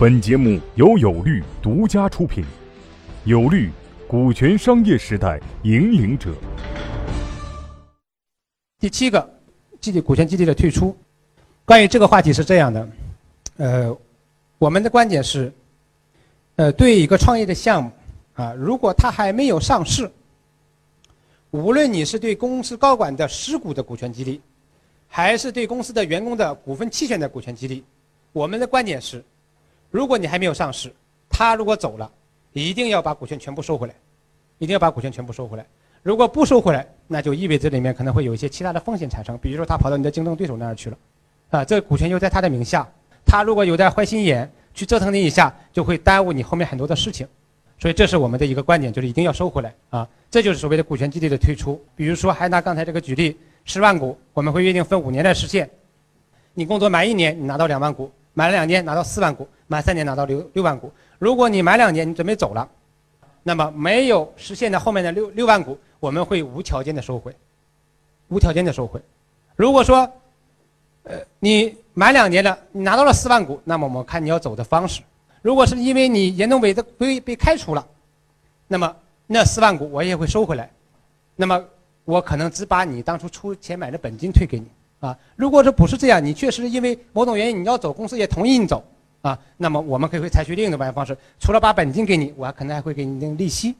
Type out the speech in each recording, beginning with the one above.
本节目由有律独家出品，有律，股权商业时代引领者。第七个，激励股权激励的退出。关于这个话题是这样的，呃，我们的观点是，呃，对一个创业的项目啊，如果它还没有上市，无论你是对公司高管的实股的股权激励，还是对公司的员工的股份期权的股权激励，我们的观点是，如果你还没有上市，他如果走了，一定要把股权全部收回来，一定要把股权全部收回来。如果不收回来，那就意味着里面可能会有一些其他的风险产生，比如说他跑到你的竞争对手那儿去了，啊，这个股权又在他的名下，他如果有点坏心眼去折腾你一下，就会耽误你后面很多的事情，所以这是我们的一个观点，就是一定要收回来啊，这就是所谓的股权激励的退出。比如说，还拿刚才这个举例，十万股，我们会约定分五年来实现，你工作满一年，你拿到两万股；买了两年拿到四万股；满三年拿到六六万股。如果你满两年你准备走了，那么没有实现的后面的六六万股。我们会无条件的收回，无条件的收回。如果说，呃，你满两年了，你拿到了四万股，那么我们看你要走的方式。如果是因为你严重违的规被开除了，那么那四万股我也会收回来。那么我可能只把你当初出钱买的本金退给你啊。如果说不是这样，你确实因为某种原因你要走，公司也同意你走啊，那么我们可以会采取另一种办法方式，除了把本金给你，我还可能还会给你一定利息。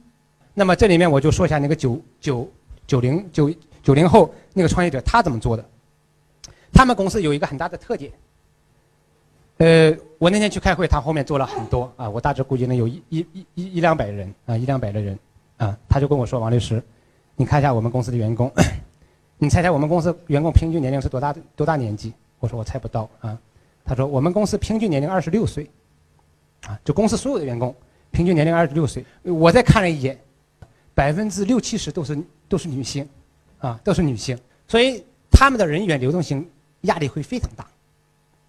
那么这里面我就说一下那个九九九零九九零后那个创业者他怎么做的。他们公司有一个很大的特点。呃，我那天去开会，他后面坐了很多啊，我大致估计能有一一一一两百人啊，一两百的人啊。他就跟我说：“王律师，你看一下我们公司的员工，你猜猜我们公司员工平均年龄是多大多大年纪？”我说：“我猜不到啊。”他说：“我们公司平均年龄二十六岁，啊，就公司所有的员工平均年龄二十六岁。”我再看了一眼。百分之六七十都是都是女性，啊，都是女性，所以他们的人员流动性压力会非常大，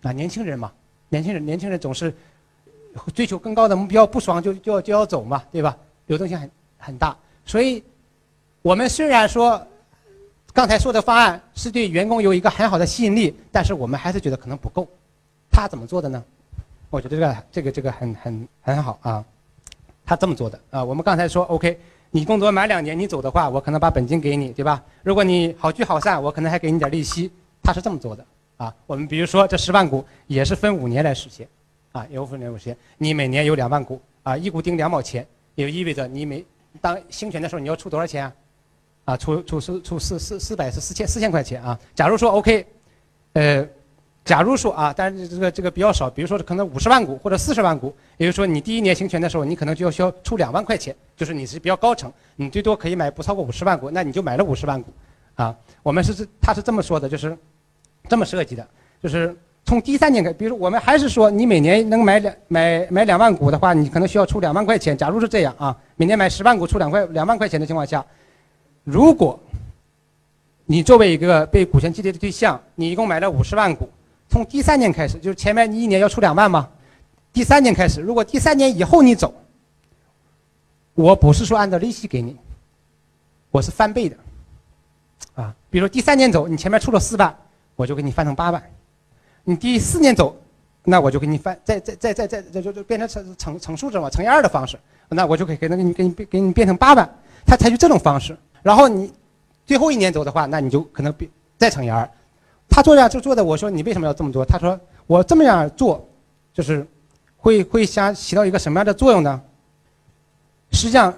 啊，年轻人嘛，年轻人年轻人总是追求更高的目标，不爽就就要就要走嘛，对吧？流动性很很大，所以我们虽然说刚才说的方案是对员工有一个很好的吸引力，但是我们还是觉得可能不够。他怎么做的呢？我觉得这个这个这个很很很好啊，他这么做的啊，我们刚才说 OK。你工作满两年，你走的话，我可能把本金给你，对吧？如果你好聚好散，我可能还给你点利息。他是这么做的啊。我们比如说这十万股也是分五年来实现，啊，有分五年实现。你每年有两万股啊，一股定两毛钱，也就意味着你每当兴权的时候你要出多少钱啊？啊，出出出出四四四百是四千四千块钱啊。假如说 OK，呃。假如说啊，但是这个这个比较少，比如说可能五十万股或者四十万股，也就是说你第一年行权的时候，你可能就要需要出两万块钱，就是你是比较高层，你最多可以买不超过五十万股，那你就买了五十万股，啊，我们是这他是这么说的，就是这么设计的，就是从第三年开，比如说我们还是说你每年能买两买买两万股的话，你可能需要出两万块钱。假如是这样啊，每年买十万股出两块两万块钱的情况下，如果你作为一个被股权激励的对象，你一共买了五十万股。从第三年开始，就是前面你一年要出两万吗？第三年开始，如果第三年以后你走，我不是说按照利息给你，我是翻倍的，啊，比如第三年走，你前面出了四万，我就给你翻成八万，你第四年走，那我就给你翻，再再再再再就就就变成乘乘乘数字嘛，乘以二的方式，那我就可以给那给你给你给你变成八万，他采取这种方式，然后你最后一年走的话，那你就可能变再乘以二。他做这样就做的，我说你为什么要这么做？他说我这么样做，就是会会想起到一个什么样的作用呢？实际上，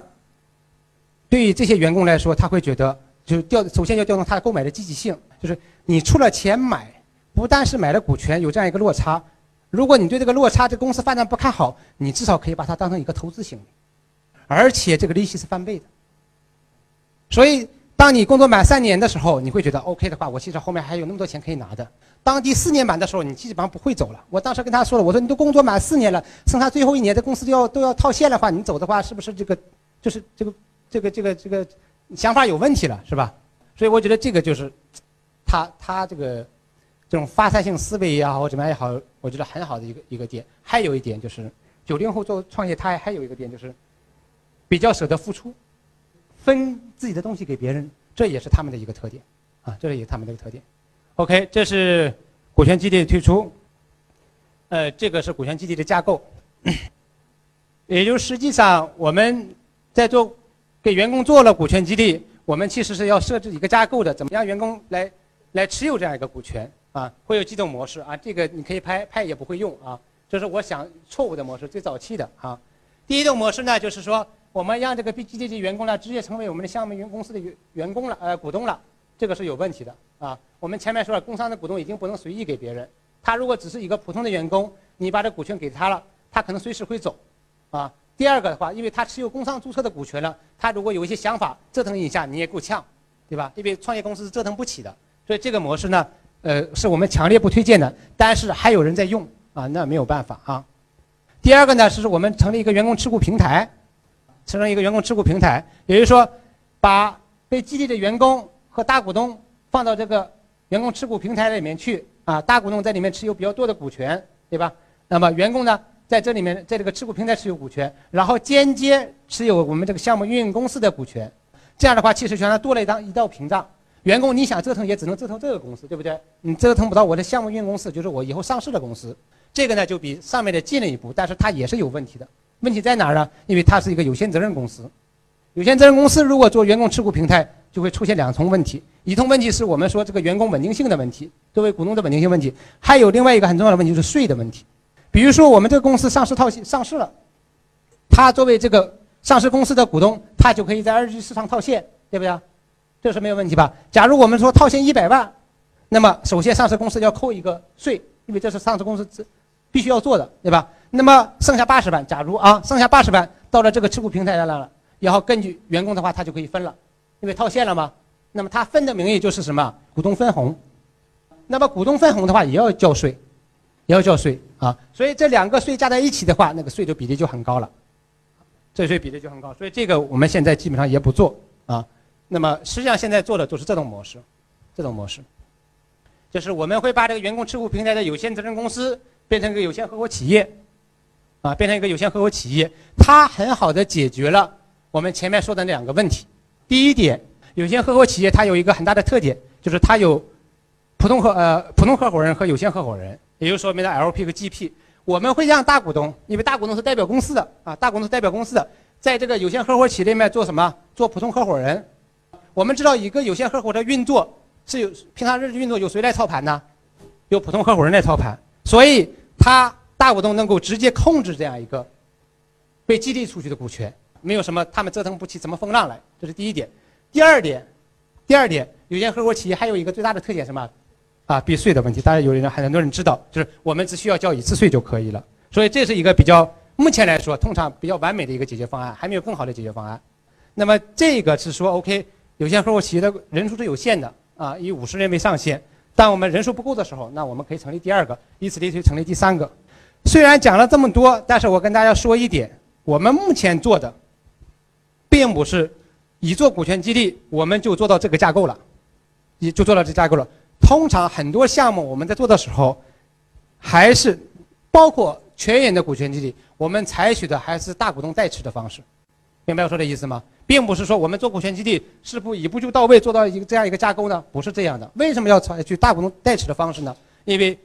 对于这些员工来说，他会觉得就是调首先要调动他购买的积极性，就是你出了钱买，不但是买了股权有这样一个落差，如果你对这个落差这公司发展不看好，你至少可以把它当成一个投资行为，而且这个利息是翻倍的，所以。当你工作满三年的时候，你会觉得 OK 的话，我其实后面还有那么多钱可以拿的。当第四年满的时候，你基本上不会走了。我当时跟他说了，我说你都工作满四年了，剩下最后一年，这公司就要都要套现的话，你走的话，是不是这个，就是这个这个这个这个想法有问题了，是吧？所以我觉得这个就是他他这个这种发散性思维也好，或怎么样也好，我觉得很好的一个一个点。还有一点就是九零后做创业，他还有一个点就是比较舍得付出。分自己的东西给别人，这也是他们的一个特点，啊，这也是他们的一个特点。OK，这是股权激励的退出。呃，这个是股权激励的架构。也就实际上我们在做给员工做了股权激励，我们其实是要设置一个架构的，怎么样员工来来持有这样一个股权啊？会有几种模式啊？这个你可以拍拍也不会用啊，这是我想错误的模式，最早期的啊。第一种模式呢，就是说我们让这个 B G D 员工呢直接成为我们的项目员公司的员员工了，呃，股东了，这个是有问题的啊。我们前面说了，工商的股东已经不能随意给别人，他如果只是一个普通的员工，你把这股权给他了，他可能随时会走，啊。第二个的话，因为他持有工商注册的股权了，他如果有一些想法折腾一下，你也够呛，对吧？因为创业公司是折腾不起的，所以这个模式呢，呃，是我们强烈不推荐的。但是还有人在用啊，那没有办法啊。第二个呢，是我们成立一个员工持股平台，成立一个员工持股平台，也就是说，把被激励的员工和大股东放到这个员工持股平台里面去啊，大股东在里面持有比较多的股权，对吧？那么员工呢，在这里面在这个持股平台持有股权，然后间接持有我们这个项目运营公司的股权，这样的话，其实相当于多了一张一道屏障。员工你想折腾也只能折腾这个公司，对不对？你折腾不到我的项目运营公司，就是我以后上市的公司。这个呢，就比上面的进了一步，但是它也是有问题的。问题在哪儿呢？因为它是一个有限责任公司，有限责任公司如果做员工持股平台，就会出现两重问题。一重问题是我们说这个员工稳定性的问题，作为股东的稳定性问题，还有另外一个很重要的问题就是税的问题。比如说我们这个公司上市套现上市了，他作为这个上市公司的股东，他就可以在二级市场套现，对不对？这是没有问题吧？假如我们说套现一百万，那么首先上市公司要扣一个税，因为这是上市公司必须要做的，对吧？那么剩下八十万，假如啊，剩下八十万到了这个持股平台上来了，然后根据员工的话，他就可以分了，因为套现了嘛。那么他分的名义就是什么？股东分红。那么股东分红的话也要交税，也要交税啊。所以这两个税加在一起的话，那个税的比例就很高了，这税比例就很高。所以这个我们现在基本上也不做啊。那么实际上现在做的就是这种模式，这种模式，就是我们会把这个员工持股平台的有限责任公司。变成一个有限合伙企业，啊，变成一个有限合伙企业，它很好的解决了我们前面说的两个问题。第一点，有限合伙企业它有一个很大的特点，就是它有普通合呃普通合伙人和有限合伙人，也就是说，我们的 LP 和 GP。我们会让大股东，因为大股东是代表公司的啊，大股东是代表公司的，在这个有限合伙企业里面做什么？做普通合伙人。我们知道一个有限合伙的运作是有平常日运作有谁来操盘呢？有普通合伙人来操盘。所以，他大股东能够直接控制这样一个被激励出去的股权，没有什么他们折腾不起什么风浪来，这是第一点。第二点，第二点，有限合伙企业还有一个最大的特点什么？啊，避税的问题。当然，有人很多人知道，就是我们只需要交一次税就可以了。所以，这是一个比较目前来说通常比较完美的一个解决方案，还没有更好的解决方案。那么，这个是说，OK，有限合伙企业的人数是有限的啊，以五十人为上限。当我们人数不够的时候，那我们可以成立第二个，以此类推成立第三个。虽然讲了这么多，但是我跟大家说一点：我们目前做的，并不是一做股权激励我们就做到这个架构了，也就做到这架构了。通常很多项目我们在做的时候，还是包括全员的股权激励，我们采取的还是大股东代持的方式。明白我说的意思吗？并不是说我们做股权激励是不一步就到位做到一个这样一个架构呢？不是这样的。为什么要采取大股东代持的方式呢？因为，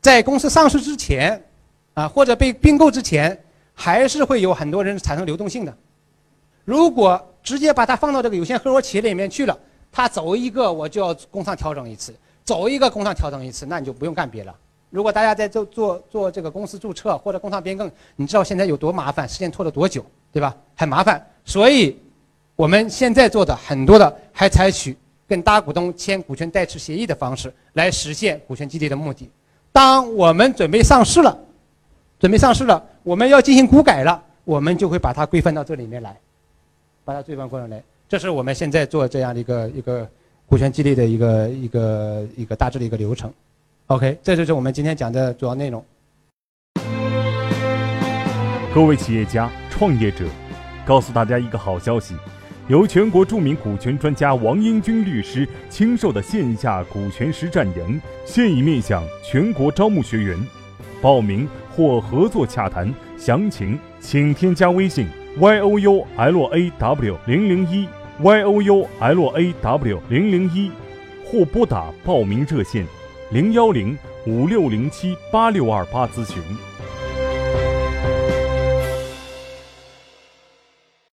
在公司上市之前，啊或者被并购之前，还是会有很多人产生流动性的。如果直接把它放到这个有限合伙企业里面去了，它走一个我就要工商调整一次，走一个工商调整一次，那你就不用干别的。如果大家在做做做这个公司注册或者工商变更，你知道现在有多麻烦，时间拖了多久，对吧？很麻烦。所以，我们现在做的很多的还采取跟大股东签股权代持协议的方式来实现股权激励的目的。当我们准备上市了，准备上市了，我们要进行股改了，我们就会把它规范到这里面来，把它规范过来。这是我们现在做这样的一个一个股权激励的一个一个一个大致的一个流程。OK，这就是我们今天讲的主要内容。各位企业家、创业者，告诉大家一个好消息：由全国著名股权专家王英军律师亲授的线下股权实战营现已面向全国招募学员，报名或合作洽谈详情，请添加微信 y o u l a w 零零一 y o u l a w 零零一，或拨打报名热线。零幺零五六零七八六二八咨询。